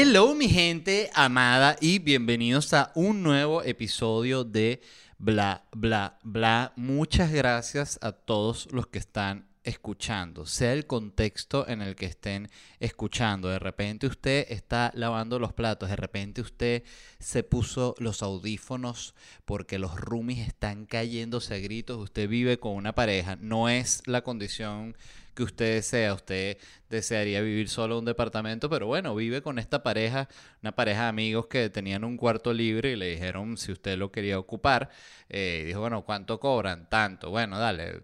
Hello mi gente amada y bienvenidos a un nuevo episodio de Bla, Bla, Bla. Muchas gracias a todos los que están escuchando, sea el contexto en el que estén escuchando. De repente usted está lavando los platos, de repente usted se puso los audífonos porque los roomies están cayéndose a gritos, usted vive con una pareja, no es la condición que usted desea. Usted desearía vivir solo en un departamento, pero bueno, vive con esta pareja, una pareja de amigos que tenían un cuarto libre y le dijeron si usted lo quería ocupar. Eh, dijo, bueno, ¿cuánto cobran? Tanto. Bueno, dale,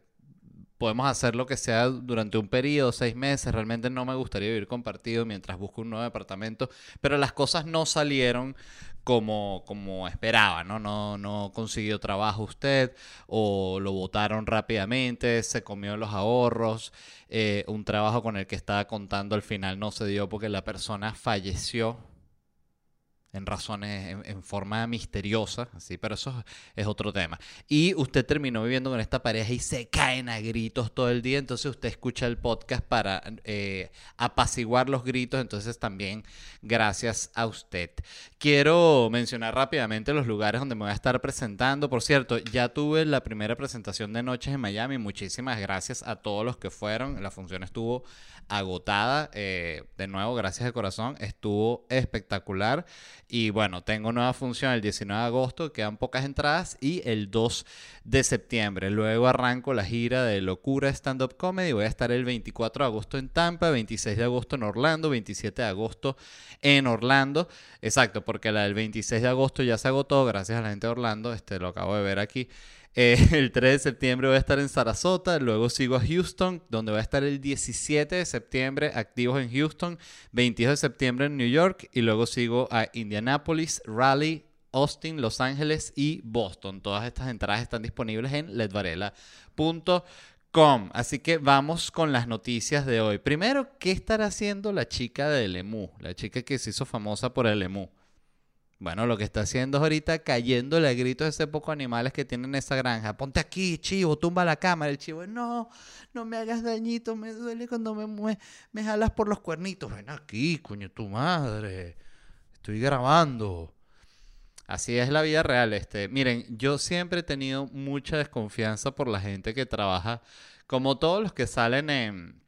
podemos hacer lo que sea durante un periodo, seis meses. Realmente no me gustaría vivir compartido mientras busco un nuevo departamento, pero las cosas no salieron como, como esperaba, ¿no? ¿no? No consiguió trabajo usted o lo votaron rápidamente, se comió los ahorros, eh, un trabajo con el que estaba contando al final no se dio porque la persona falleció en razones, en, forma misteriosa, así, pero eso es otro tema. Y usted terminó viviendo con esta pareja y se caen a gritos todo el día, entonces usted escucha el podcast para eh, apaciguar los gritos, entonces también gracias a usted. Quiero mencionar rápidamente los lugares donde me voy a estar presentando. Por cierto, ya tuve la primera presentación de Noches en Miami, muchísimas gracias a todos los que fueron, la función estuvo agotada, eh, de nuevo, gracias de corazón, estuvo espectacular. Y bueno, tengo nueva función el 19 de agosto, quedan pocas entradas, y el 2 de septiembre. Luego arranco la gira de Locura Stand Up Comedy. Voy a estar el 24 de agosto en Tampa, 26 de agosto en Orlando, 27 de agosto en Orlando. Exacto, porque la del 26 de agosto ya se agotó, gracias a la gente de Orlando. Este lo acabo de ver aquí. Eh, el 3 de septiembre voy a estar en Sarasota, luego sigo a Houston, donde voy a estar el 17 de septiembre activos en Houston, 22 de septiembre en New York y luego sigo a Indianapolis, Raleigh, Austin, Los Ángeles y Boston. Todas estas entradas están disponibles en ledvarela.com. Así que vamos con las noticias de hoy. Primero, ¿qué estará haciendo la chica del EMU? La chica que se hizo famosa por el EMU. Bueno, lo que está haciendo es ahorita cayéndole a gritos a ese poco animales que tienen esa granja. Ponte aquí, chivo, tumba la cámara. El chivo, no, no me hagas dañito, me duele cuando me, me jalas por los cuernitos. Ven aquí, coño, tu madre. Estoy grabando. Así es la vida real. Este, miren, yo siempre he tenido mucha desconfianza por la gente que trabaja, como todos los que salen en,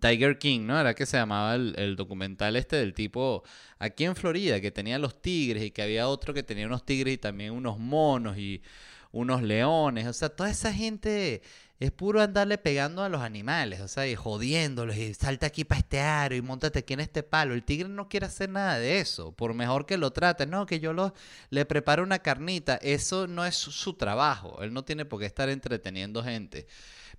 Tiger King, ¿no? Era que se llamaba el, documental este del tipo aquí en Florida, que tenía los tigres y que había otro que tenía unos tigres y también unos monos y unos leones. O sea, toda esa gente es puro andarle pegando a los animales, o sea, y jodiéndolos y salta aquí para este aro y montate aquí en este palo. El tigre no quiere hacer nada de eso, por mejor que lo trate. No, que yo lo, le preparo una carnita. Eso no es su trabajo. Él no tiene por qué estar entreteniendo gente.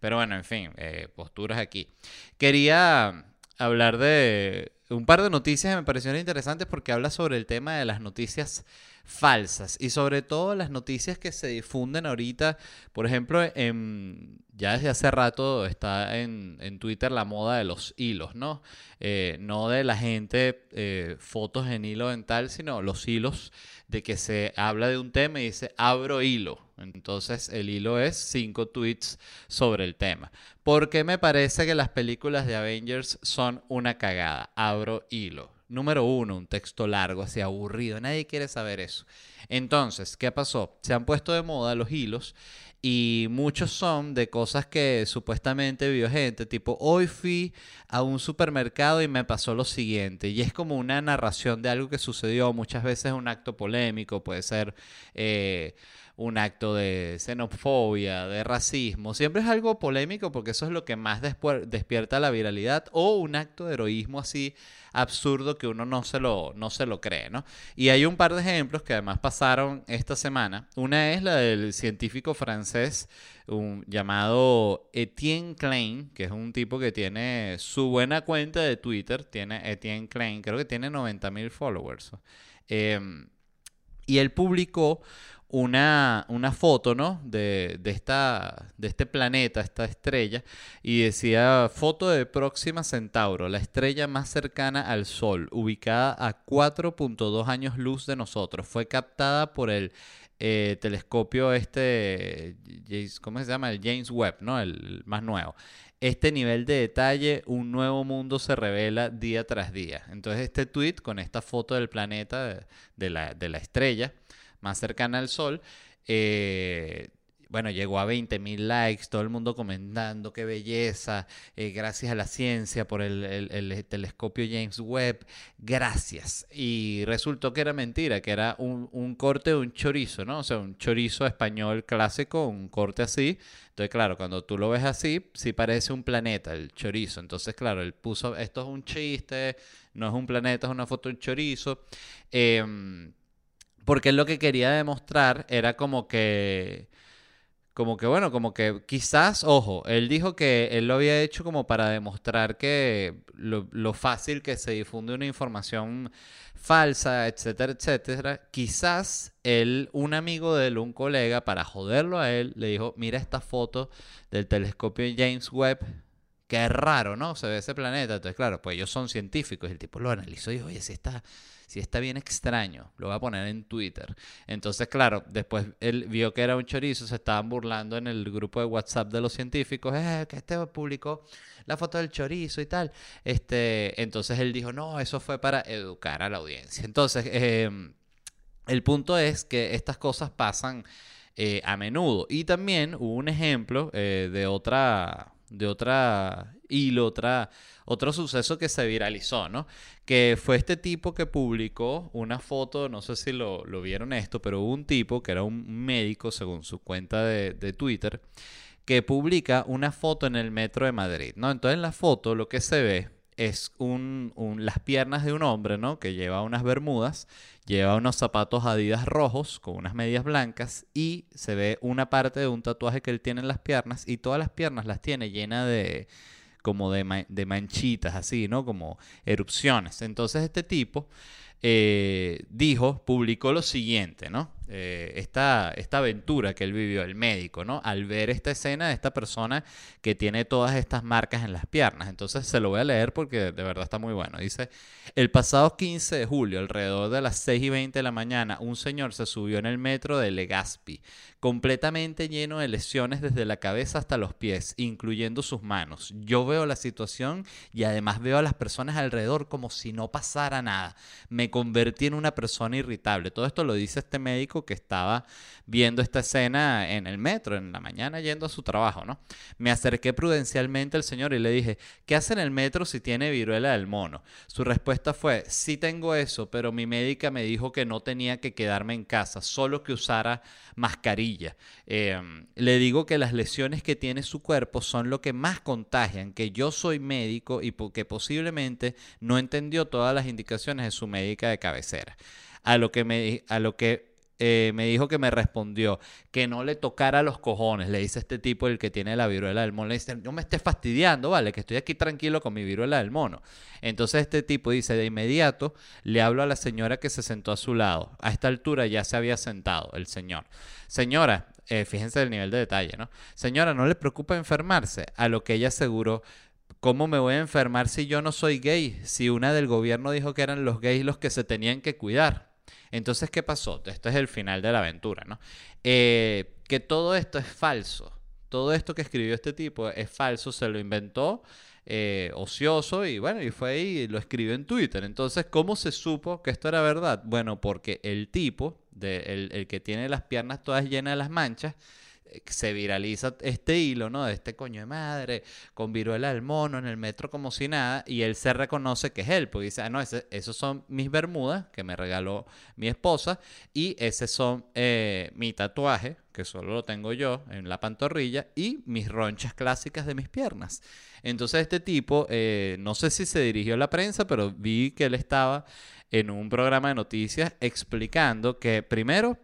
Pero bueno, en fin, eh, posturas aquí. Quería hablar de un par de noticias me parecieron interesantes porque habla sobre el tema de las noticias falsas y sobre todo las noticias que se difunden ahorita, por ejemplo, en, ya desde hace rato está en, Twitter la moda de los hilos, ¿no? Eh, no de la gente eh, fotos en hilo dental, sino los hilos de que se habla de un tema y dice abro hilo. Entonces el hilo es cinco tweets sobre el tema. ¿Por qué me parece que las películas de Avengers son una cagada? Abro hilo. Número uno, un texto largo, así aburrido. Nadie quiere saber eso. Entonces, ¿qué pasó? Se han puesto de moda los hilos y muchos son de cosas que supuestamente vio gente, tipo, hoy fui a un supermercado y me pasó lo siguiente. Y es como una narración de algo que sucedió, muchas veces un acto polémico, puede ser... Eh, un acto de xenofobia, de racismo. Siempre es algo polémico porque eso es lo que más despierta la viralidad o un acto de heroísmo así absurdo que uno no se lo, no se lo cree, ¿no? Y hay un par de ejemplos que además pasaron esta semana. Una es la del científico francés llamado Etienne Klein, que es un tipo que tiene su buena cuenta de Twitter, tiene Etienne Klein, creo que tiene 90 mil followers. Em, y él publicó una, una foto, ¿no? De, esta, de este planeta, esta estrella, y decía foto de Próxima Centauro, la estrella más cercana al Sol, ubicada a 4.2 años luz de nosotros. Fue captada por el eh, telescopio este, ¿cómo se llama? El James Webb, ¿no? El, más nuevo. Este nivel de detalle, un nuevo mundo se revela día tras día. Entonces este tweet con esta foto del planeta, de la, de la estrella, más cercana al Sol, eh, bueno, llegó a 20.000 likes, todo el mundo comentando qué belleza, eh, gracias a la ciencia por el, telescopio James Webb, gracias. Y resultó que era mentira, que era un, corte de un chorizo, ¿no? O sea, un chorizo español clásico, un corte así. Entonces, claro, cuando tú lo ves así, sí parece un planeta, el chorizo. Entonces, claro, él puso, esto es un chiste, no es un planeta, es una foto de un chorizo. Eh, porque lo que quería demostrar era como que, como que bueno, como que quizás, ojo, él dijo que él lo había hecho como para demostrar que lo, fácil que se difunde una información falsa, etcétera, etcétera. Quizás él, un amigo de él, un colega, para joderlo a él, le dijo, mira esta foto del telescopio James Webb. Qué raro, ¿no? Se ve ese planeta. Entonces, claro, pues ellos son científicos. El tipo lo analizó y dijo, oye, si está si está bien extraño, lo voy a poner en Twitter. Entonces, claro, después él vio que era un chorizo, se estaban burlando en el grupo de WhatsApp de los científicos, eh, que este publicó la foto del chorizo y tal. Este, entonces él dijo, no, eso fue para educar a la audiencia. Entonces, em, el punto es que estas cosas pasan eh, a menudo. Y también hubo un ejemplo eh, de otra de otra hilo, otra, otro suceso que se viralizó, ¿no? Que fue este tipo que publicó una foto, no sé si lo, vieron esto, pero hubo un tipo que era un médico, según su cuenta de, de Twitter, que publica una foto en el metro de Madrid, ¿no? Entonces en la foto lo que se ve es un, las piernas de un hombre, ¿no? Que lleva unas bermudas, lleva unos zapatos adidas rojos con unas medias blancas y se ve una parte de un tatuaje que él tiene en las piernas y todas las piernas las tiene llena de como de, de manchitas, así, ¿no? Como erupciones. Entonces este tipo eh, dijo, publicó lo siguiente, ¿no? Eh, esta, esta aventura que él vivió, el médico, ¿no? Al ver esta escena de esta persona que tiene todas estas marcas en las piernas. Entonces se lo voy a leer porque de verdad está muy bueno. Dice, el pasado 15 de julio, alrededor de las 6 y 20 de la mañana, un señor se subió en el metro de Legazpi, completamente lleno de lesiones desde la cabeza hasta los pies, incluyendo sus manos. Yo veo la situación y además veo a las personas alrededor como si no pasara nada. Me convertí en una persona irritable. Todo esto lo dice este médico que estaba viendo esta escena en el metro, en la mañana yendo a su trabajo, ¿no? Me acerqué prudencialmente al señor y le dije, ¿qué hace en el metro si tiene viruela del mono? Su respuesta fue, sí tengo eso, pero mi médica me dijo que no tenía que quedarme en casa, solo que usara mascarilla. Em, le digo que las lesiones que tiene su cuerpo son lo que más contagian, que yo soy médico y que posiblemente no entendió todas las indicaciones de su médica de cabecera. A lo que me, a lo que eh, me dijo que me respondió que no le tocara los cojones, le dice este tipo el que tiene la viruela del mono, le dice, no me estés fastidiando, vale, que estoy aquí tranquilo con mi viruela del mono. Entonces este tipo dice, de inmediato le hablo a la señora que se sentó a su lado. A esta altura ya se había sentado el señor. Señora, eh, fíjense el nivel de detalle, ¿no? Señora, no le preocupa enfermarse, a lo que ella aseguró ¿Cómo me voy a enfermar si yo no soy gay? Si una del gobierno dijo que eran los gays los que se tenían que cuidar. Entonces, ¿qué pasó? Esto es el final de la aventura, ¿no? Eh, que todo esto es falso. Todo esto que escribió este tipo es falso, se lo inventó eh, ocioso y bueno, y fue ahí y lo escribió en Twitter. Entonces, ¿cómo se supo que esto era verdad? Bueno, porque el tipo, el, el que tiene las piernas todas llenas de las manchas, se viraliza este hilo, ¿no? De este coño de madre, con viruela del mono en el metro como si nada, y él se reconoce que es él, porque dice, ah, no, ese, esos son mis bermudas que me regaló mi esposa, y ese son eh, mi tatuaje, que solo lo tengo yo en la pantorrilla, y mis ronchas clásicas de mis piernas. Entonces este tipo, eh, no sé si se dirigió a la prensa, pero vi que él estaba en un programa de noticias explicando que primero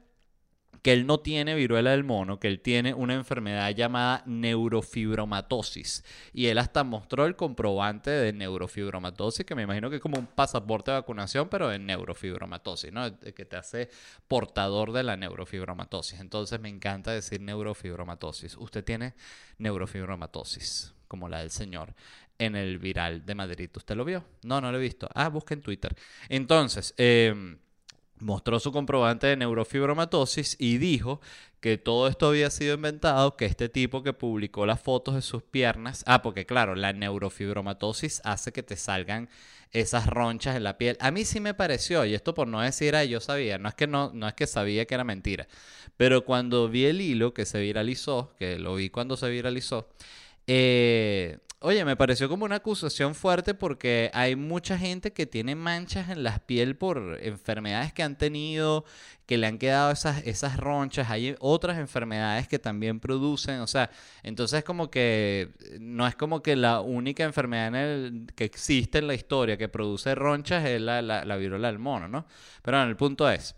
que él no tiene viruela del mono, que él tiene una enfermedad llamada neurofibromatosis. Y él hasta mostró el comprobante de neurofibromatosis, que me imagino que es como un pasaporte de vacunación, pero de neurofibromatosis, ¿no? Que te hace portador de la neurofibromatosis. Entonces me encanta decir neurofibromatosis. Usted tiene neurofibromatosis, como la del señor en el viral de Madrid. ¿Usted lo vio? No, no lo he visto. Ah, busque en Twitter. Entonces, eh, mostró su comprobante de neurofibromatosis y dijo que todo esto había sido inventado, que este tipo que publicó las fotos de sus piernas, ah, porque claro, la neurofibromatosis hace que te salgan esas ronchas en la piel. A mí sí me pareció, y esto por no decir, ah, yo sabía, no es que no, no es que sabía que era mentira, pero cuando vi el hilo que se viralizó, que lo vi cuando se viralizó, eh, Oye, me pareció como una acusación fuerte porque hay mucha gente que tiene manchas en la piel por enfermedades que han tenido, que le han quedado esas, esas ronchas. Hay otras enfermedades que también producen, o sea, entonces como que no es como que la única enfermedad que existe en la historia que produce ronchas es la, la, la viruela del mono, ¿no? Pero bueno, el punto es...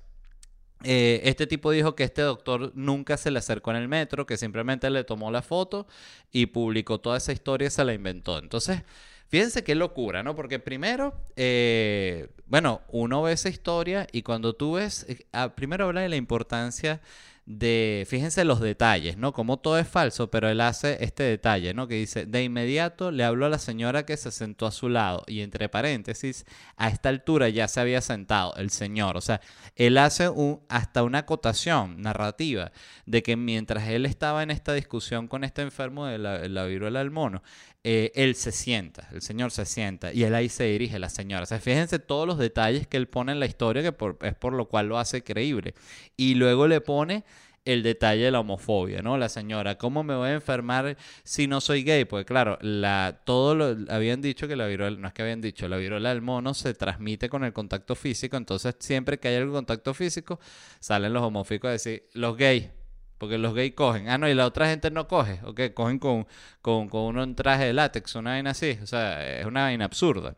Eh, este tipo dijo que este doctor nunca se le acercó en el metro, que simplemente le tomó la foto y publicó toda esa historia y se la inventó. Entonces, fíjense qué locura, ¿no? Porque primero, eh, bueno, uno ve esa historia y cuando tú ves, eh, primero habla de la importancia de, fíjense los detalles, ¿no? Como todo es falso, pero él hace este detalle, ¿no? Que dice, de inmediato le habló a la señora que se sentó a su lado y entre paréntesis, a esta altura ya se había sentado el señor, o sea, él hace un, hasta una acotación narrativa de que mientras él estaba en esta discusión con este enfermo de la, viruela del mono, eh, él se sienta, el señor se sienta y él ahí se dirige la señora. O sea, fíjense todos los detalles que él pone en la historia, que es por lo cual lo hace creíble. Y luego le pone el detalle de la homofobia, ¿no? La señora, ¿cómo me voy a enfermar si no soy gay? Pues claro, la, todo lo, habían dicho que la viruela, no es que habían dicho, la viruela del mono se transmite con el contacto físico, entonces siempre que hay algún contacto físico, salen los homofóbicos a decir, los gays, porque los gays cogen. Ah, no, y la otra gente no coge. Ok, cogen con, con, con uno en traje de látex, una vaina así. O sea, es una vaina absurda.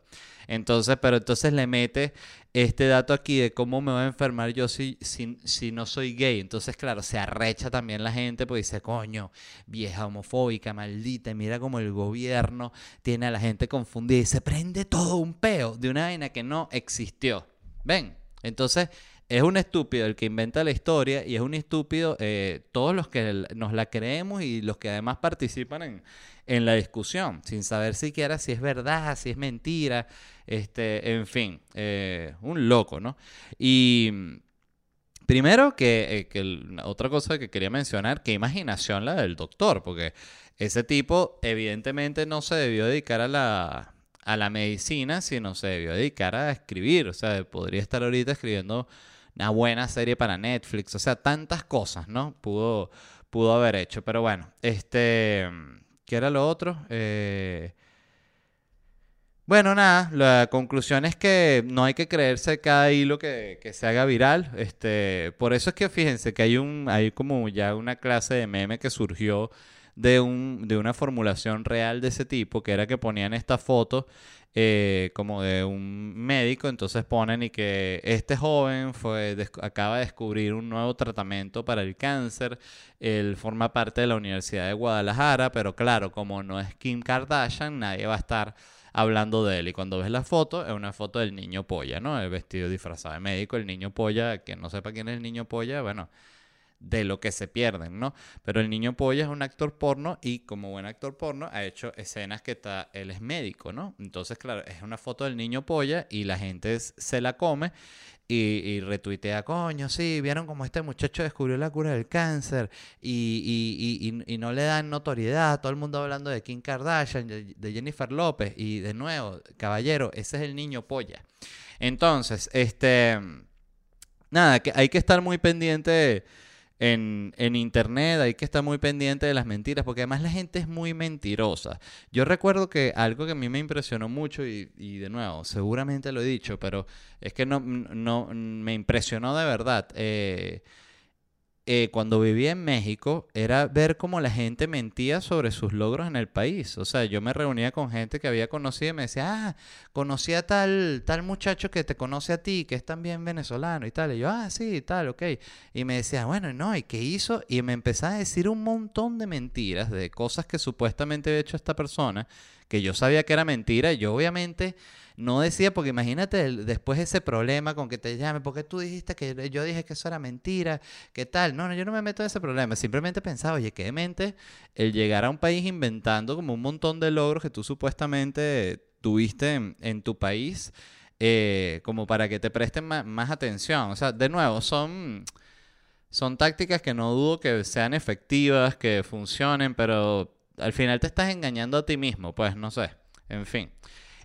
Entonces, pero entonces le mete este dato aquí de cómo me voy a enfermar yo si, si, si, no soy gay. Entonces, claro, se arrecha también la gente porque dice, coño, vieja homofóbica, maldita, mira como el gobierno tiene a la gente confundida y se prende todo un peo de una vaina que no existió. ¿Ven? Entonces, es un estúpido el que inventa la historia y es un estúpido eh, todos los que nos la creemos y los que además participan en, en la discusión, sin saber siquiera si es verdad, si es mentira, este, en fin, eh, un loco, ¿no? Y primero que, eh, otra cosa que quería mencionar, qué imaginación la del doctor, porque ese tipo evidentemente no se debió dedicar a la, a la medicina, sino se debió dedicar a escribir, o sea, podría estar ahorita escribiendo una buena serie para Netflix, o sea, tantas cosas, ¿no? Pudo, pudo haber hecho, pero bueno, este... ¿Qué era lo otro? Eh, bueno, nada, la conclusión es que no hay que creerse cada hilo que, se haga viral. Este, por eso es que fíjense que hay un, hay como ya una clase de meme que surgió de un, de una formulación real de ese tipo, que era que ponían esta foto eh, como de un médico, entonces ponen y que este joven fue, acaba de descubrir un nuevo tratamiento para el cáncer, él forma parte de la Universidad de Guadalajara, pero claro, como no es Kim Kardashian, nadie va a estar hablando de él. Y cuando ves la foto, es una foto del niño polla, ¿no? El vestido disfrazado de médico, el niño polla, que no sepa quién es el niño polla, bueno, de lo que se pierden, ¿no? Pero el niño polla es un actor porno y como buen actor porno ha hecho escenas que está, él es médico, ¿no? Entonces, claro, es una foto del niño polla y la gente se la come y, retuitea, coño, sí, vieron como este muchacho descubrió la cura del cáncer y, y, no le dan notoriedad, todo el mundo hablando de Kim Kardashian, de, Jennifer López y de nuevo, caballero, ese es el niño polla. Entonces, este, nada, que hay que estar muy pendiente en, en, internet hay que estar muy pendiente de las mentiras, porque además la gente es muy mentirosa. Yo recuerdo que algo que a mí me impresionó mucho, y, y de nuevo, seguramente lo he dicho, pero es que no, no me impresionó de verdad. Eh, eh, cuando vivía en México era ver cómo la gente mentía sobre sus logros en el país. O sea, yo me reunía con gente que había conocido y me decía, ah, conocí a tal, tal muchacho que te conoce a ti, que es también venezolano y tal. Y yo, ah, sí, tal, ok. Y me decía, bueno, no, ¿y qué hizo? Y me empezaba a decir un montón de mentiras, de cosas que supuestamente había hecho esta persona, que yo sabía que era mentira. Y yo obviamente no decía, porque imagínate después ese problema con que te llame, porque tú dijiste que yo dije que eso era mentira, ¿qué tal? No, no, yo no me meto en ese problema. Simplemente pensaba, oye, qué mente el llegar a un país inventando como un montón de logros que tú supuestamente tuviste en, tu país, eh, como para que te presten más, atención. O sea, de nuevo, son, son tácticas que no dudo que sean efectivas, que funcionen, pero al final te estás engañando a ti mismo, pues no sé. En fin.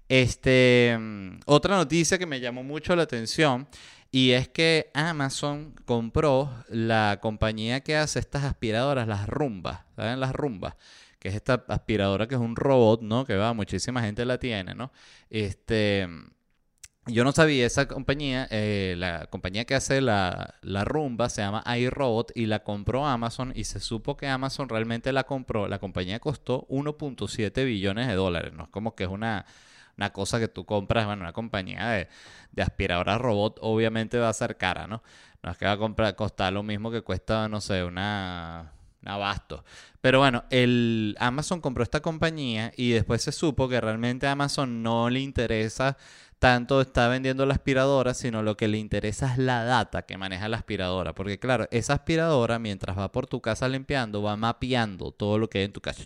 Este, mm, otra noticia que me llamó mucho la atención y es que Amazon compró la compañía que hace estas aspiradoras, las rumbas, ¿saben? Las rumbas, que es esta aspiradora que es un robot, ¿no? Que va, muchísima gente la tiene, ¿no? Este, yo no sabía esa compañía, eh, la compañía que hace la, la, rumba se llama iRobot y la compró Amazon y se supo que Amazon realmente la compró. La compañía costó 1.7 billones de dólares, ¿no? Es como que es una una cosa que tú compras, bueno, una compañía de, de aspiradoras robot obviamente va a ser cara, ¿no? No es que va a comprar, costar lo mismo que cuesta, no sé, una, un abasto. Pero bueno, el Amazon compró esta compañía y después se supo que realmente a Amazon no le interesa tanto está vendiendo la aspiradora, sino lo que le interesa es la data que maneja la aspiradora. Porque claro, esa aspiradora mientras va por tu casa limpiando, va mapeando todo lo que hay en tu casa,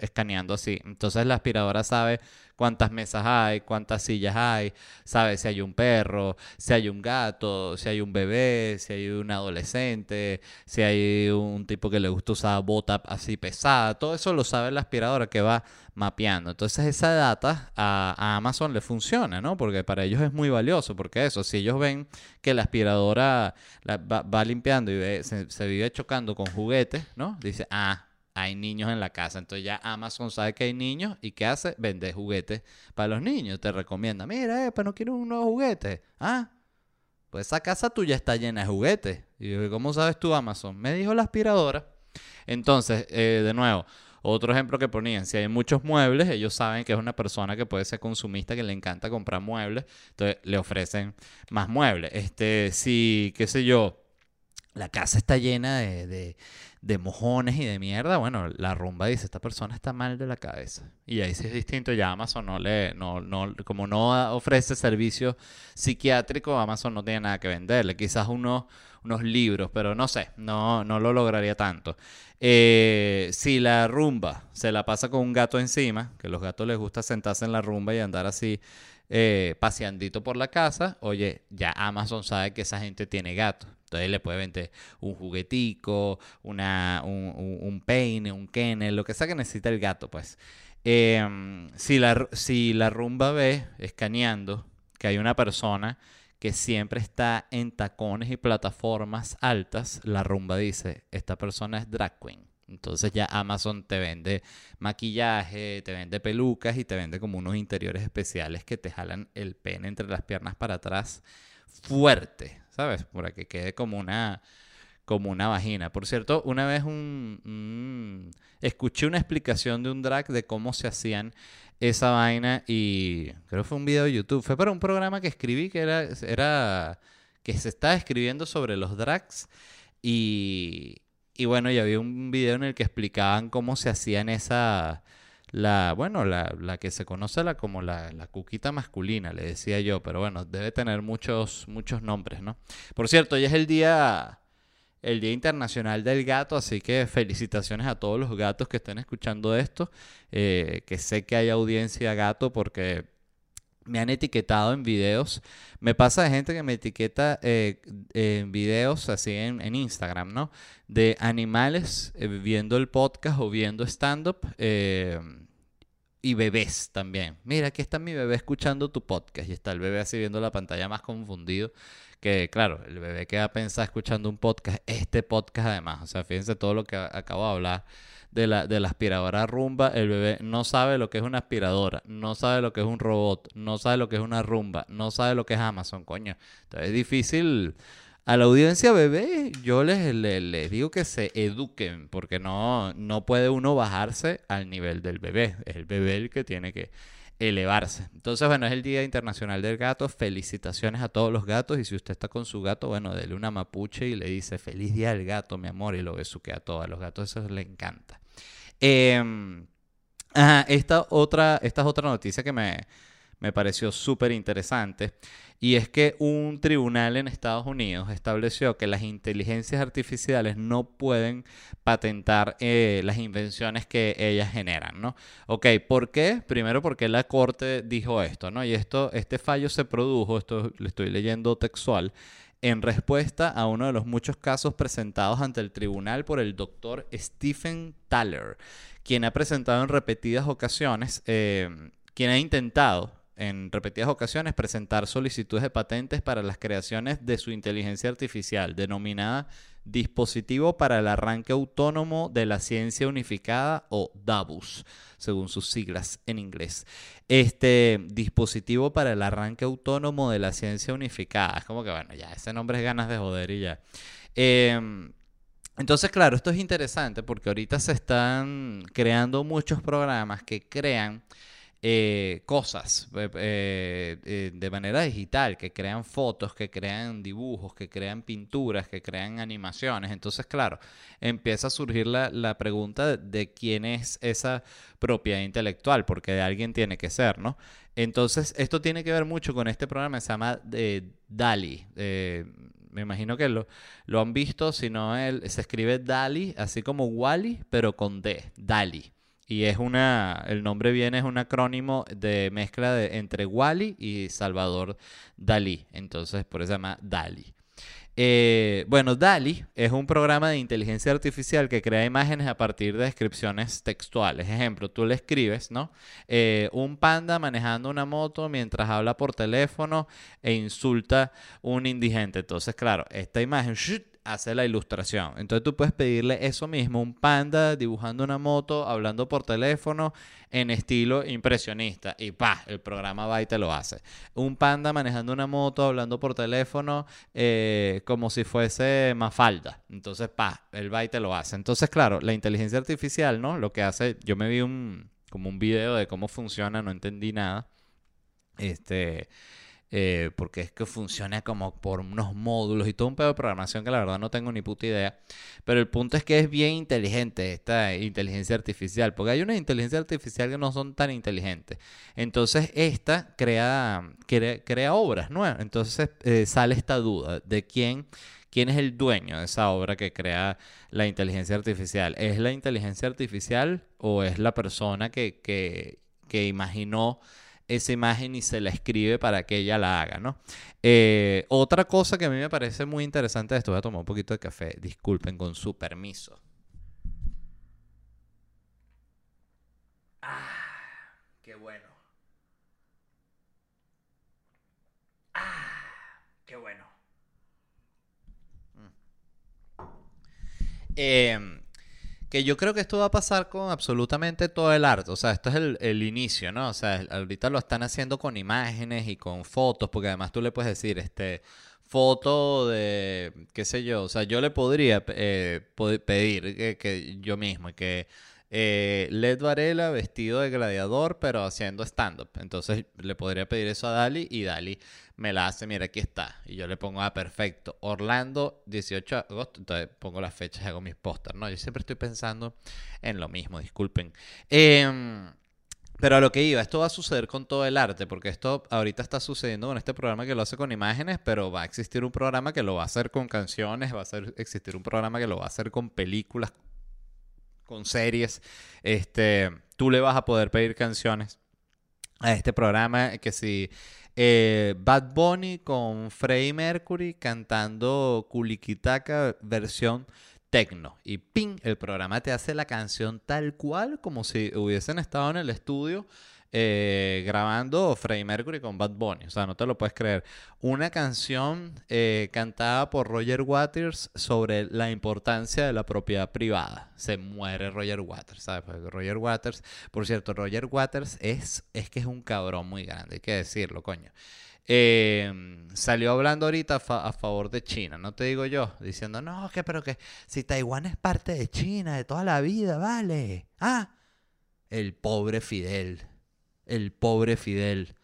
escaneando así. Entonces la aspiradora sabe cuántas mesas hay, cuántas sillas hay, sabe si hay un perro, si hay un gato, si hay un bebé, si hay un adolescente, si hay un tipo que le gusta usar bota así pesada, todo eso lo sabe la aspiradora que va mapeando. Entonces esa data a, Amazon le funciona, ¿no? Porque para ellos es muy valioso, porque eso, si ellos ven que la aspiradora va, limpiando y se, se vive chocando con juguetes, ¿no? Dice, ah, hay niños en la casa. Entonces ya Amazon sabe que hay niños y ¿qué hace? Vende juguetes para los niños. Te recomienda, mira, eh, pero no quiero un nuevo juguete. Ah, pues esa casa tuya está llena de juguetes. Y yo, ¿cómo sabes tú Amazon? Me dijo la aspiradora. Entonces, eh, de nuevo, otro ejemplo que ponían, si hay muchos muebles, ellos saben que es una persona que puede ser consumista, que le encanta comprar muebles, entonces le ofrecen más muebles. Este, si, qué sé yo, la casa está llena de, de, mojones y de mierda, bueno, la rumba dice, esta persona está mal de la cabeza. Y ahí sí es distinto, ya Amazon no le, no, no, como no ofrece servicio psiquiátrico, Amazon no tiene nada que venderle. Quizás unos, unos libros, pero no sé, no, no lo lograría tanto. Eh, si la rumba se la pasa con un gato encima, que a los gatos les gusta sentarse en la rumba y andar así eh, paseandito por la casa, oye, ya Amazon sabe que esa gente tiene gato. Entonces le puede vender un juguetico, una, un, peine, un kennel, lo que sea que necesita el gato, pues. Em, si, la, si la rumba ve, escaneando, que hay una persona que siempre está en tacones y plataformas altas, la rumba dice, esta persona es drag queen. Entonces ya Amazon te vende maquillaje, te vende pelucas y te vende como unos interiores especiales que te jalan el pene entre las piernas para atrás fuerte, ¿sabes? Para que quede como una como una vagina. Por cierto, una vez un, escuché una explicación de un drag de cómo se hacían esa vaina y creo que fue un video de YouTube. Fue para un programa que escribí que era, era que se estaba escribiendo sobre los drags y, y bueno, y había un video en el que explicaban cómo se hacían esa, la, bueno, la, la que se conoce la, como la, la, cuquita masculina, le decía yo, pero bueno, debe tener muchos, muchos nombres, ¿no? Por cierto, hoy es el día, el Día Internacional del Gato, así que felicitaciones a todos los gatos que estén escuchando esto, eh, que sé que hay audiencia gato porque me han etiquetado en videos. Me pasa de gente que me etiqueta eh, en videos así en, Instagram, ¿no? De animales eh, viendo el podcast o viendo stand-up. Eh, y bebés también. Mira, aquí está mi bebé escuchando tu podcast. Y está el bebé así viendo la pantalla más confundido. Que claro, el bebé queda pensado escuchando un podcast. Este podcast además. O sea, fíjense todo lo que acabo de hablar de la, de la aspiradora rumba, el bebé no sabe lo que es una aspiradora, no sabe lo que es un robot, no sabe lo que es una rumba, no sabe lo que es Amazon, coño. Entonces es difícil. A la audiencia bebé, yo les, digo que se eduquen, porque no, no puede uno bajarse al nivel del bebé. Es el bebé el que tiene que elevarse. Entonces, bueno, es el Día Internacional del Gato. Felicitaciones a todos los gatos. Y si usted está con su gato, bueno, dele una mapuche y le dice feliz día al gato, mi amor, y lo besuquea a todos. A los gatos eso les encanta. Em, esta, otra, esta es otra noticia que me, me pareció súper interesante. Y es que un tribunal en Estados Unidos estableció que las inteligencias artificiales no pueden patentar eh, las invenciones que ellas generan, ¿no? Ok, ¿por qué? Primero porque la corte dijo esto, ¿no? Y esto, este fallo se produjo, esto le estoy leyendo textual, en respuesta a uno de los muchos casos presentados ante el tribunal por el doctor Stephen Thaler, quien ha presentado en repetidas ocasiones, eh, quien ha intentado en repetidas ocasiones presentar solicitudes de patentes para las creaciones de su inteligencia artificial, denominada Dispositivo para el Arranque Autónomo de la Ciencia Unificada o DABUS, según sus siglas en inglés. Este dispositivo para el arranque autónomo de la ciencia unificada. Es como que, bueno, ya, ese nombre es ganas de joder y ya. Em, entonces, claro, esto es interesante porque ahorita se están creando muchos programas que crean eh, cosas eh, eh, de manera digital, que crean fotos, que crean dibujos, que crean pinturas, que crean animaciones. Entonces, claro, empieza a surgir la, pregunta de, quién es esa propiedad intelectual, porque de alguien tiene que ser, ¿no? Entonces, esto tiene que ver mucho con este programa se llama DALI. me imagino que lo, lo han visto, si no, se escribe DALI, así como Wally, pero con D, DALI. Y es una, el nombre viene, es un acrónimo de mezcla de, entre Wally y Salvador Dalí. Entonces, por eso se llama Dali. Eh, bueno, DALI es un programa de inteligencia artificial que crea imágenes a partir de descripciones textuales. Ejemplo, tú le escribes, ¿no? Eh, un panda manejando una moto mientras habla por teléfono e insulta un indigente. Entonces, claro, esta imagen hace la ilustración. Entonces tú puedes pedirle eso mismo, un panda dibujando una moto, hablando por teléfono en estilo impresionista. Y pa, el programa va y te lo hace. Un panda manejando una moto, hablando por teléfono, eh, como si fuese Mafalda. Entonces, pa, el va y te lo hace. Entonces, claro, la inteligencia artificial, ¿no? Lo que hace, yo me vi un, como un video de cómo funciona, no entendí nada. Este eh, porque es que funciona como por unos módulos y todo un pedo de programación que la verdad no tengo ni puta idea. Pero el punto es que es bien inteligente esta inteligencia artificial, porque hay una inteligencia artificial que no son tan inteligentes. Entonces esta crea, crea, obras nuevas. Entonces eh, sale esta duda de quién ¿Quién es el dueño de esa obra que crea la inteligencia artificial? ¿Es la inteligencia artificial o es la persona que, que, que imaginó esa imagen y se la escribe para que ella la haga, ¿no? Eh, otra cosa que a mí me parece muy interesante de esto, voy a tomar un poquito de café, disculpen con su permiso. Ah, qué bueno. Ah, qué bueno. Eh, que yo creo que esto va a pasar con absolutamente todo el arte. O sea, esto es el, inicio, ¿no? O sea, ahorita lo están haciendo con imágenes y con fotos, porque además tú le puedes decir, este, foto de, qué sé yo, o sea, yo le podría eh, pedir que, yo mismo, que eh, Led Varela vestido de gladiador, pero haciendo stand-up. Entonces le podría pedir eso a Dali y Dali me la hace, mira, aquí está. Y yo le pongo, ah, perfecto. Orlando, 18 de agosto. Entonces pongo las fechas y hago mis pósters, ¿no? Yo siempre estoy pensando en lo mismo, disculpen. Em, pero a lo que iba, esto va a suceder con todo el arte, porque esto ahorita está sucediendo con este programa que lo hace con imágenes, pero va a existir un programa que lo va a hacer con canciones, va a existir un programa que lo va a hacer con películas, con series. Este, tú le vas a poder pedir canciones a este programa que si eh, Bad Bunny con Freddie Mercury cantando Kulikitaka versión techno y ping, el programa te hace la canción tal cual como si hubiesen estado en el estudio eh, grabando Freddie Mercury con Bad Bunny. O sea, no te lo puedes creer. Una canción eh, cantada por Roger Waters sobre la importancia de la propiedad privada. Se muere Roger Waters, ¿sabes? Porque Roger Waters, por cierto, Roger Waters es, es que es un cabrón muy grande, hay que decirlo, coño. Eh, salió hablando ahorita a, favor de China, no te digo yo, diciendo, no, que pero que si Taiwán es parte de China de toda la vida, vale. Ah, el pobre Fidel el pobre Fidel.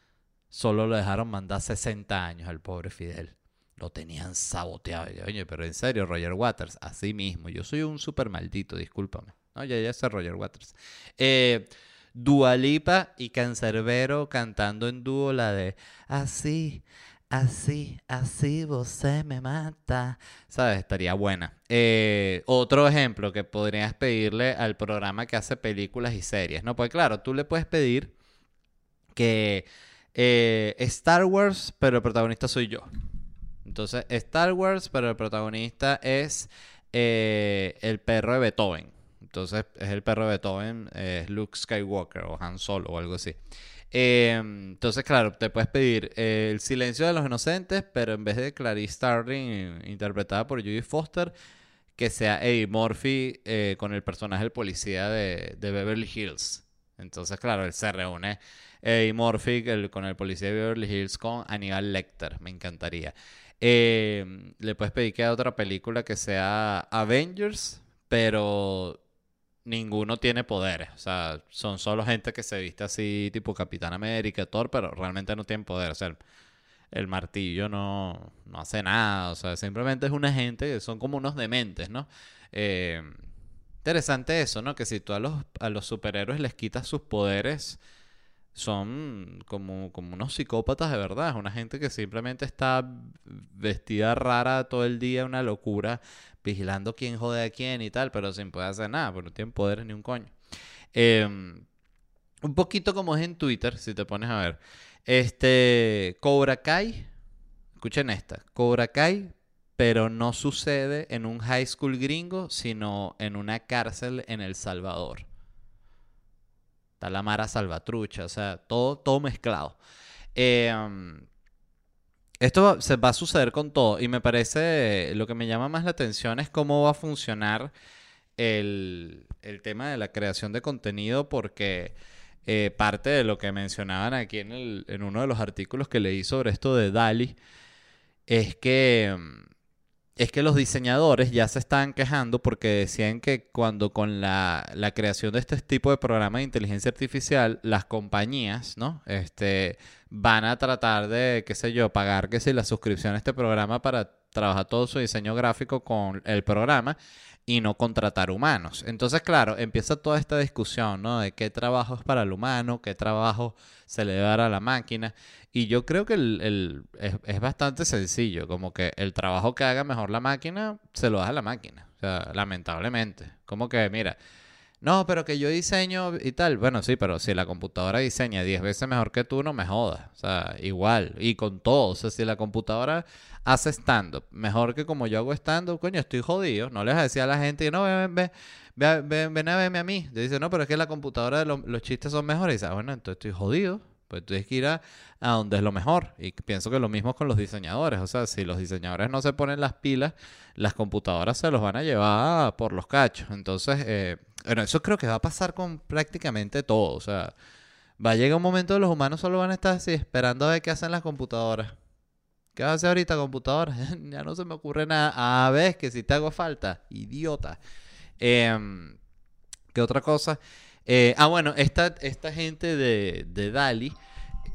Solo lo dejaron mandar 60 años al pobre Fidel. Lo tenían saboteado. Pero en serio, Roger Waters, así mismo. Yo soy un súper maldito, discúlpame. No, ya, ya sé Roger Waters. Eh, Dualipa y Cancerbero cantando en dúo la de Así, así, así vos me mata. ¿Sabes? Estaría buena. Eh, otro ejemplo que podrías pedirle al programa que hace películas y series, ¿no? Pues claro, tú le puedes pedir que eh, Star Wars, pero el protagonista soy yo. Entonces, Star Wars, pero el protagonista es eh, el perro de Beethoven. Entonces, es el perro de Beethoven, es Luke Skywalker o Han Solo o algo así. Em, entonces, claro, te puedes pedir eh, El silencio de los inocentes, pero en vez de Clarice Starling, interpretada por Judy Foster, que sea Eddie Murphy con el personaje del policía de, de Beverly Hills. Entonces, claro, él se reúne y Morphic con el policía de Beverly Hills con Aníbal Lecter. Me encantaría. Eh, le puedes pedir que haga otra película que sea Avengers, pero ninguno tiene poderes. O sea, son solo gente que se viste así, tipo Capitán América, Thor, pero realmente no tienen poder. O sea, el, martillo no, no, hace nada. O sea, simplemente es una gente que son como unos dementes, ¿no? Eh, interesante eso, ¿no? Que si tú a los, a los superhéroes les quitas sus poderes son como, como unos psicópatas de verdad. Es una gente que simplemente está vestida rara todo el día, una locura, vigilando quién jode a quién y tal, pero sin poder hacer nada, porque no tienen poderes ni un coño. Em, un poquito como es en Twitter, si te pones a ver. Este, Cobra Kai, escuchen esta, Cobra Kai, pero no sucede en un high school gringo, sino en una cárcel en El Salvador. Está la Mara Salvatrucha, o sea, todo, todo mezclado. Em, esto se va a suceder con todo y me parece, lo que me llama más la atención es cómo va a funcionar el, tema de la creación de contenido porque eh, parte de lo que mencionaban aquí en, en uno de los artículos que leí sobre esto de Dali es que es que los diseñadores ya se están quejando porque decían que cuando con la, creación de este tipo de programa de inteligencia artificial, las compañías, ¿no? Este, van a tratar de, qué sé yo, pagar que si la suscripción a este programa para trabajar todo su diseño gráfico con el programa y no contratar humanos. Entonces, claro, empieza toda esta discusión, ¿no? De qué trabajo es para el humano, qué trabajo se le debe dar a la máquina. Y yo creo que el, es, bastante sencillo, como que el trabajo que haga mejor la máquina, se lo da a la máquina. O sea, lamentablemente. Como que, mira, no, pero que yo diseño y tal. Bueno, sí, pero si la computadora diseña 10 veces mejor que tú, no me jodas. O sea, igual. Y con todo. O sea, si la computadora hace stand-up mejor que como yo hago stand-up, coño, estoy jodido. No les decía a la gente, no, ven, ven, ven, ven, ven a verme a mí. Le dice, no, pero es que la computadora de los chistes son mejores. Y dice, ah, bueno, entonces estoy jodido. Pues tú tienes que ir a, donde es lo mejor. Y pienso que lo mismo con los diseñadores. O sea, si los diseñadores no se ponen las pilas, las computadoras se los van a llevar por los cachos. Entonces, eh, bueno, eso creo que va a pasar con prácticamente todo. O sea, va a llegar un momento que los humanos solo van a estar así, esperando a ver qué hacen las computadoras. ¿Qué va a hacer ahorita computadora? ya no se me ocurre nada. A ver, que si te hago falta, idiota. Em, ¿Qué otra cosa? Eh, ah, bueno, esta, esta gente de, de Dali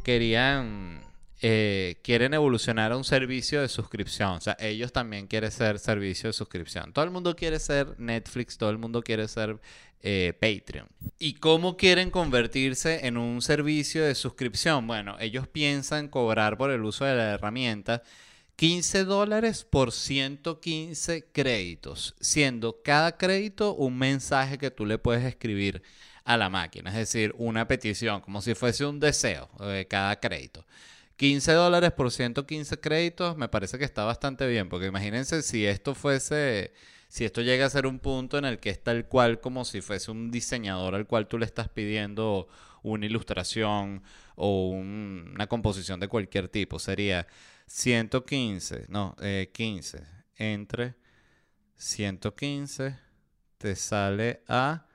querían, eh, quieren evolucionar a un servicio de suscripción. O sea, ellos también quieren ser servicio de suscripción. Todo el mundo quiere ser Netflix, todo el mundo quiere ser eh, Patreon. ¿Y cómo quieren convertirse en un servicio de suscripción? Bueno, ellos piensan cobrar por el uso de la herramienta 15 dólares por 115 créditos, siendo cada crédito un mensaje que tú le puedes escribir a la máquina, es decir, una petición, como si fuese un deseo de cada crédito. 15 dólares por 115 créditos me parece que está bastante bien, porque imagínense si esto fuese, si esto llega a ser un punto en el que es tal cual como si fuese un diseñador al cual tú le estás pidiendo una ilustración o una composición de cualquier tipo, sería 115, no, 15 eh, entre 115 te sale a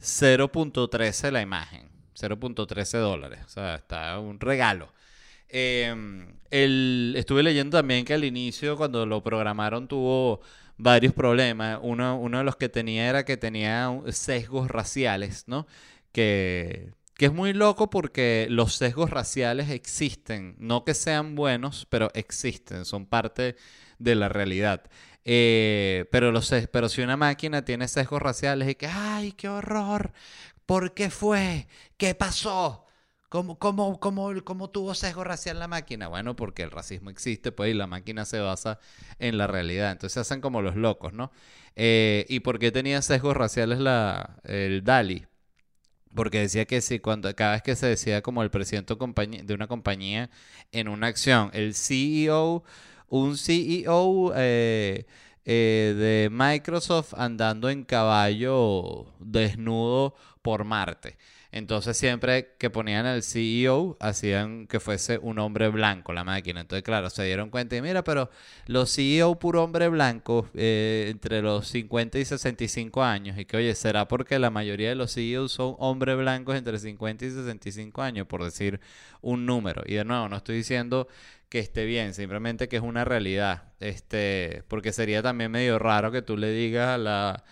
0.13 la imagen, 0.13 dólares, o sea, está un regalo. Em, estuve leyendo también que al inicio, cuando lo programaron, tuvo varios problemas. Uno, uno de los que tenía era que tenía sesgos raciales, ¿no? Que, que es muy loco porque los sesgos raciales existen. No que sean buenos, pero existen, son parte de la realidad. Eh, pero, los, pero si una máquina tiene sesgos raciales y que, ¡ay, qué horror! ¿Por qué fue? ¿Qué pasó? ¿Cómo, cómo, cómo, tuvo sesgo racial la máquina? Bueno, porque el racismo existe, pues, y la máquina se basa en la realidad. Entonces se hacen como los locos, ¿no? Eh, ¿Y por qué tenía sesgos raciales la, el DALI? Porque decía que si cuando cada vez que se decía como el presidente de una compañía en una acción, el CEO, un CEO eh, eh, de Microsoft andando en caballo desnudo por Marte. Entonces siempre que ponían al CEO hacían que fuese un hombre blanco la máquina. Entonces claro, se dieron cuenta y mira, pero los CEO puro hombre blanco eh, entre los 50 y 65 años. Y que oye, ¿será porque la mayoría de los CEOs son hombres blancos entre 50 y 65 años? Por decir un número. Y de nuevo, no estoy diciendo que esté bien, simplemente que es una realidad. Este, porque sería también medio raro que tú le digas a la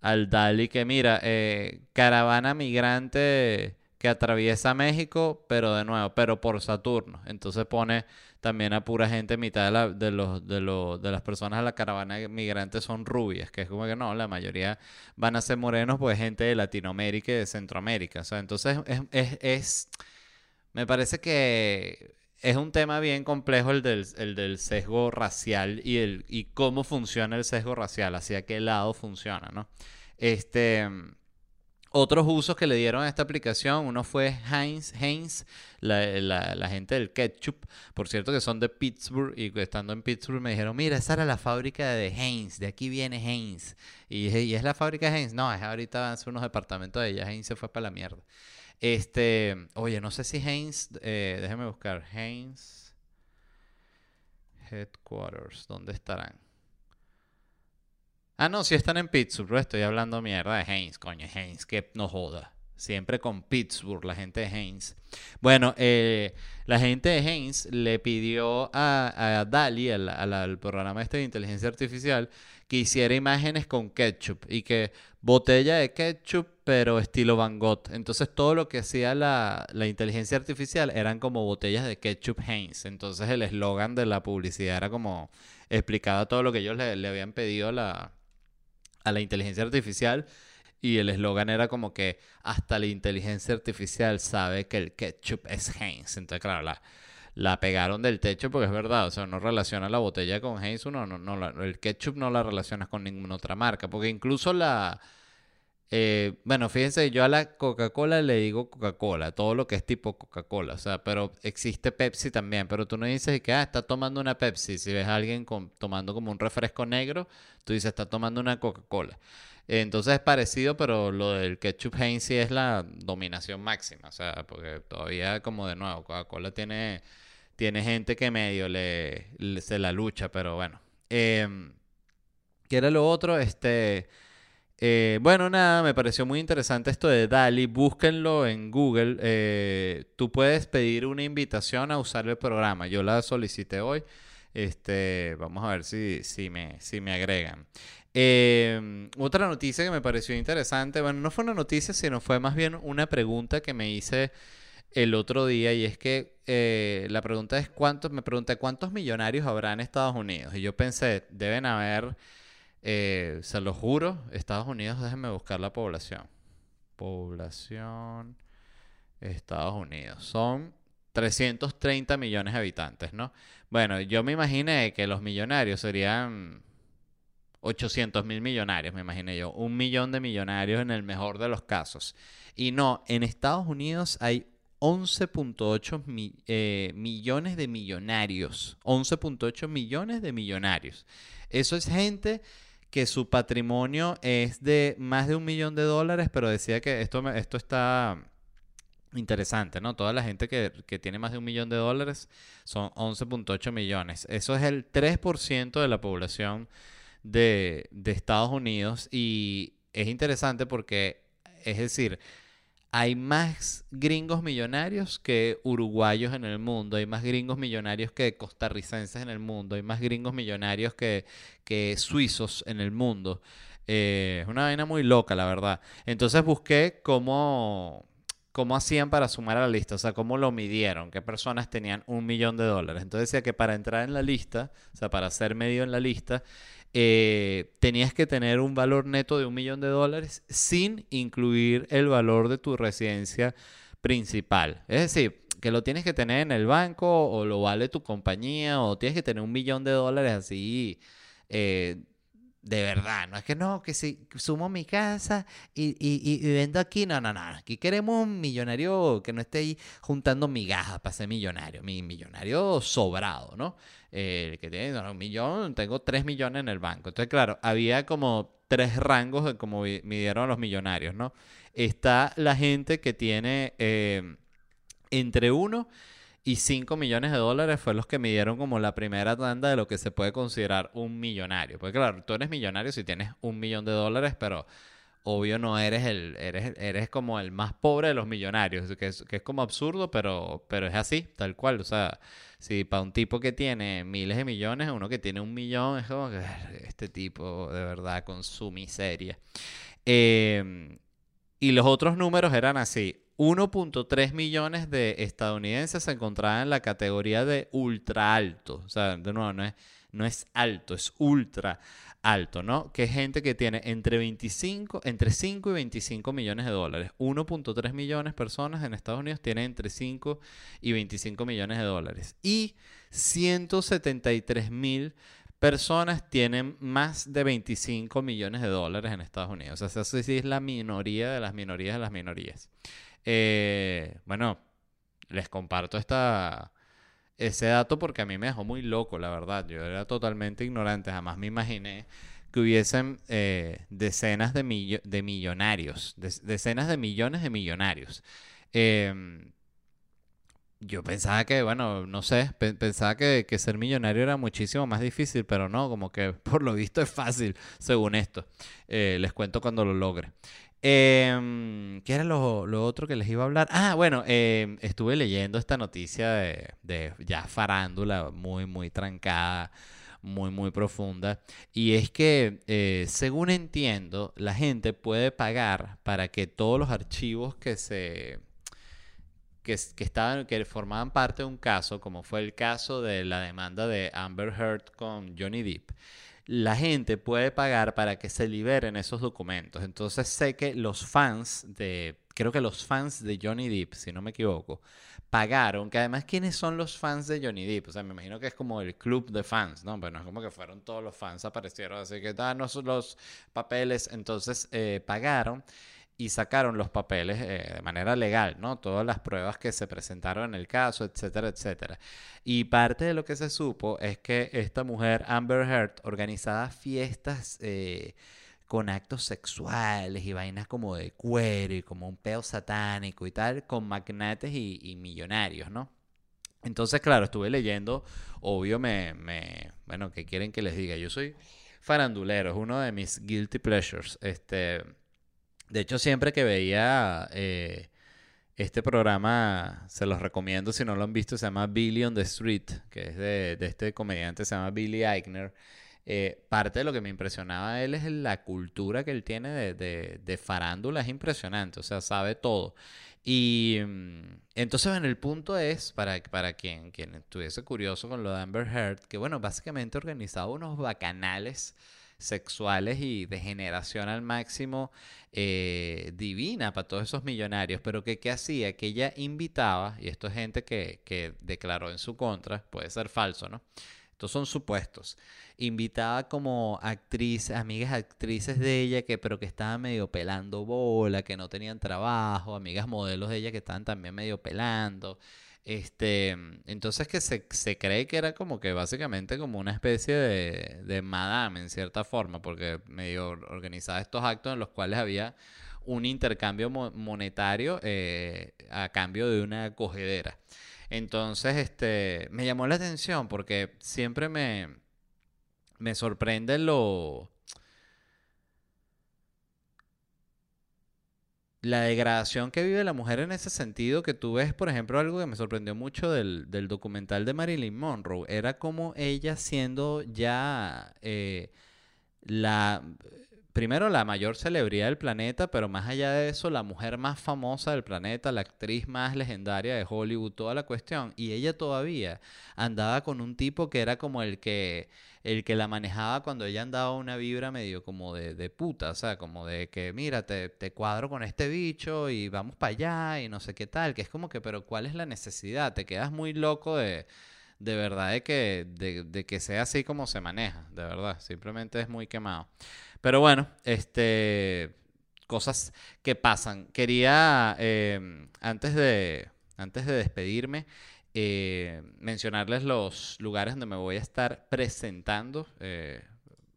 al Dali que mira, eh, caravana migrante que atraviesa México, pero de nuevo, pero por Saturno. Entonces pone también a pura gente, mitad de, la, de, los, de, los, de las personas de la caravana migrante son rubias, que es como que no, la mayoría van a ser morenos, pues gente de Latinoamérica y de Centroamérica. O sea, entonces es, es, es me parece que es un tema bien complejo el del, el del sesgo racial y, el, y cómo funciona el sesgo racial, hacia qué lado funciona, ¿no? Este, otros usos que le dieron a esta aplicación, uno fue Heinz, Heinz la, la, gente del ketchup, por cierto que son de Pittsburgh y estando en Pittsburgh me dijeron, mira, esa era la fábrica de Heinz, de aquí viene Heinz. Y, y es la fábrica de Heinz, no, es ahorita ser unos departamentos de ella, Heinz se fue para la mierda. Este, oye, no sé si Haynes, eh, déjeme buscar, Haynes Headquarters, ¿dónde estarán? Ah, no, si están en Pittsburgh, estoy hablando mierda de Haynes, coño, Haynes, que no joda. Siempre con Pittsburgh, la gente de Haynes. Bueno, eh, la gente de Haynes le pidió a, a Dali, al, programa este de inteligencia artificial, que hiciera imágenes con ketchup y que botella de ketchup, pero estilo Van Gogh. Entonces todo lo que hacía la, inteligencia artificial eran como botellas de ketchup Haynes. Entonces el eslogan de la publicidad era como explicaba todo lo que ellos le, habían pedido a la, a la inteligencia artificial. Y el eslogan era como que hasta la inteligencia artificial sabe que el ketchup es Heinz. Entonces, claro, la, la pegaron del techo porque es verdad. O sea, no relaciona la botella con Heinz. no, no, el ketchup no la relacionas con ninguna otra marca. Porque incluso la... Eh, bueno, fíjense, yo a la Coca-Cola le digo Coca-Cola, todo lo que es tipo Coca-Cola, o sea, pero existe Pepsi también, pero tú no dices que, ah, está tomando una Pepsi, si ves a alguien tomando como un refresco negro, tú dices, está tomando una Coca-Cola. Entonces es parecido, pero lo del ketchup Heinz sí es la dominación máxima. O sea, porque todavía, como de nuevo, Coca-Cola tiene, tiene gente que medio le, se la lucha, pero bueno. Eh, ¿Qué era lo otro? Este. Eh, bueno, nada, me pareció muy interesante esto de Dali. Búsquenlo en Google. Eh, tú puedes pedir una invitación a usar el programa. Yo la solicité hoy. Este, vamos a ver si, si, me, si me agregan. Em, otra noticia que me pareció interesante, bueno, no fue una noticia, sino fue más bien una pregunta que me hice el otro día y es que eh, la pregunta es cuántos, me pregunté cuántos millonarios habrá en Estados Unidos y yo pensé, deben haber, eh, se lo juro, Estados Unidos, déjenme buscar la población. Población Estados Unidos. Son 330 millones de habitantes, ¿no? Bueno, yo me imaginé que los millonarios serían 800 mil millonarios, me imaginé yo. Un millón de millonarios en el mejor de los casos. Y no, en Estados Unidos hay 11.8 eh, millones de millonarios. 11.8 millones de millonarios. Eso es gente que su patrimonio es de más de un millón de dólares, pero decía que esto, esto está interesante, ¿no? Toda la gente que, tiene más de un millón de dólares son 11.8 millones. Eso es el 3% de la población de, de Estados Unidos y es interesante porque, es decir, hay más gringos millonarios que uruguayos en el mundo, hay más gringos millonarios que costarricenses en el mundo, hay más gringos millonarios que, que suizos en el mundo. Eh, es una vaina muy loca, la verdad. Entonces busqué cómo, cómo hacían para sumar a la lista, o sea, cómo lo midieron, qué personas tenían un millón de dólares. Entonces decía que para entrar en la lista, o sea, para ser medio en la lista, eh, tenías que tener un valor neto de un millón de dólares sin incluir el valor de tu residencia principal. Es decir, que lo tienes que tener en el banco o lo vale tu compañía o tienes que tener un millón de dólares así eh, de verdad, no es que no, que si sumo mi casa y, y, vendo aquí, no, no, no, aquí queremos un millonario que no esté ahí juntando migajas para ser millonario, mi millonario sobrado, ¿no? El que tiene un millón, tengo tres millones en el banco. Entonces, claro, había como tres rangos de cómo midieron los millonarios, ¿no? Está la gente que tiene eh, entre uno y 5 millones de dólares fue los que me dieron como la primera tanda de lo que se puede considerar un millonario. Porque claro, tú eres millonario si tienes un millón de dólares, pero obvio no eres el, eres, eres como el más pobre de los millonarios, que es, que es como absurdo, pero, pero es así, tal cual. O sea, si para un tipo que tiene miles de millones, uno que tiene un millón, es como que este tipo de verdad con su miseria. Em, y los otros números eran así. 1.3 millones de estadounidenses se encontraban en la categoría de ultra alto. O sea, de nuevo, no es, no es alto, es ultra alto, ¿no? Que es gente que tiene entre 25, entre 5 y 25 millones de dólares. 1.3 millones de personas en Estados Unidos tienen entre 5 y 25 millones de dólares. Y 173 mil personas tienen más de 25 millones de dólares en Estados Unidos. O sea, eso sí es la minoría de las minorías de las minorías. Eh, bueno, les comparto esta, ese dato porque a mí me dejó muy loco, la verdad. Yo era totalmente ignorante, jamás me imaginé que hubiesen eh, decenas de, de millonarios, decenas de millones de millonarios. Em, yo pensaba que, bueno, no sé, pensaba que, que, ser millonario era muchísimo más difícil, pero no, como que por lo visto es fácil, según esto. Eh, les cuento cuando lo logre. Eh, ¿Qué era lo, otro que les iba a hablar? Ah, bueno, em, estuve leyendo esta noticia de, ya farándula muy, muy trancada, muy, muy profunda. Y es que, eh, según entiendo, la gente puede pagar para que todos los archivos que se... Que, que, estaban, que formaban parte de un caso, como fue el caso de la demanda de Amber Heard con Johnny Depp, la gente puede pagar para que se liberen esos documentos. Entonces sé que los fans de, creo que los fans de Johnny Depp, si no me equivoco, pagaron, que además, ¿quiénes son los fans de Johnny Depp? O sea, me imagino que es como el club de fans, ¿no? Pero no es como que fueron todos los fans, aparecieron, así que danos los papeles, entonces eh, pagaron y sacaron los papeles eh, de manera legal, ¿no? Todas las pruebas que se presentaron en el caso, etcétera, etcétera. Y parte de lo que se supo es que esta mujer, Amber Heard, organizaba fiestas eh, con actos sexuales y vainas como de cuero y como un peo satánico y tal, con magnates y, millonarios, ¿no? Entonces, claro, estuve leyendo, obvio, me, me, bueno, ¿qué quieren que les diga? Yo soy farandulero, es uno de mis guilty pleasures, este de hecho, siempre que veía eh, este programa, se los recomiendo si no lo han visto, se llama Billy on the Street, que es de, este comediante, se llama Billy Eichner. Eh, parte de lo que me impresionaba a él es la cultura que él tiene de, de, farándula, es impresionante, o sea, sabe todo. Y mm, entonces, bueno, el punto es, para, para quien, quien estuviese curioso con lo de Amber Heard, que bueno, básicamente organizaba unos bacanales sexuales y de generación al máximo eh, divina para todos esos millonarios, pero que qué hacía? Que ella invitaba, y esto es gente que, que declaró en su contra, puede ser falso, ¿no? estos son supuestos, invitaba como actrices, amigas actrices de ella, que pero que estaban medio pelando bola, que no tenían trabajo, amigas modelos de ella que estaban también medio pelando. Este, entonces que se, se cree que era como que básicamente como una especie de, de madame en cierta forma, porque medio organizaba estos actos en los cuales había un intercambio monetario eh, a cambio de una acogedera. Entonces, este, me llamó la atención porque siempre me, me sorprende lo... La degradación que vive la mujer en ese sentido, que tú ves, por ejemplo, algo que me sorprendió mucho del, del documental de Marilyn Monroe, era como ella siendo ya eh, la primero la mayor celebridad del planeta, pero más allá de eso, la mujer más famosa del planeta, la actriz más legendaria de Hollywood, toda la cuestión. Y ella todavía andaba con un tipo que era como el que, el que la manejaba cuando ella andaba una vibra medio como de, de puta, o sea, como de que, mira, te, te cuadro con este bicho y vamos para allá y no sé qué tal, que es como que, pero ¿cuál es la necesidad? Te quedas muy loco de de verdad de que, de, que sea así como se maneja, de verdad, simplemente es muy quemado. Pero bueno, este, cosas que pasan. Quería, em, antes, de, antes de despedirme, eh, mencionarles los lugares donde me voy a estar presentando. Eh,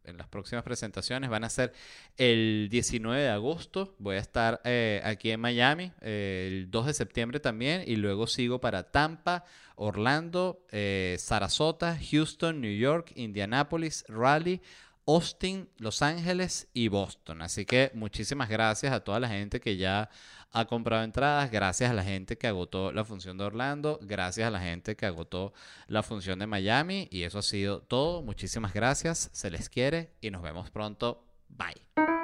en las próximas presentaciones van a ser el 19 de agosto, voy a estar eh, aquí en Miami, el 2 de septiembre también, y luego sigo para Tampa, Orlando, eh, Sarasota, Houston, New York, Indianapolis, Raleigh, Austin, Los Ángeles y Boston. Así que muchísimas gracias a toda la gente que ya ha comprado entradas, gracias a la gente que agotó la función de Orlando, gracias a la gente que agotó la función de Miami y eso ha sido todo. Muchísimas gracias, se les quiere y nos vemos pronto. Bye.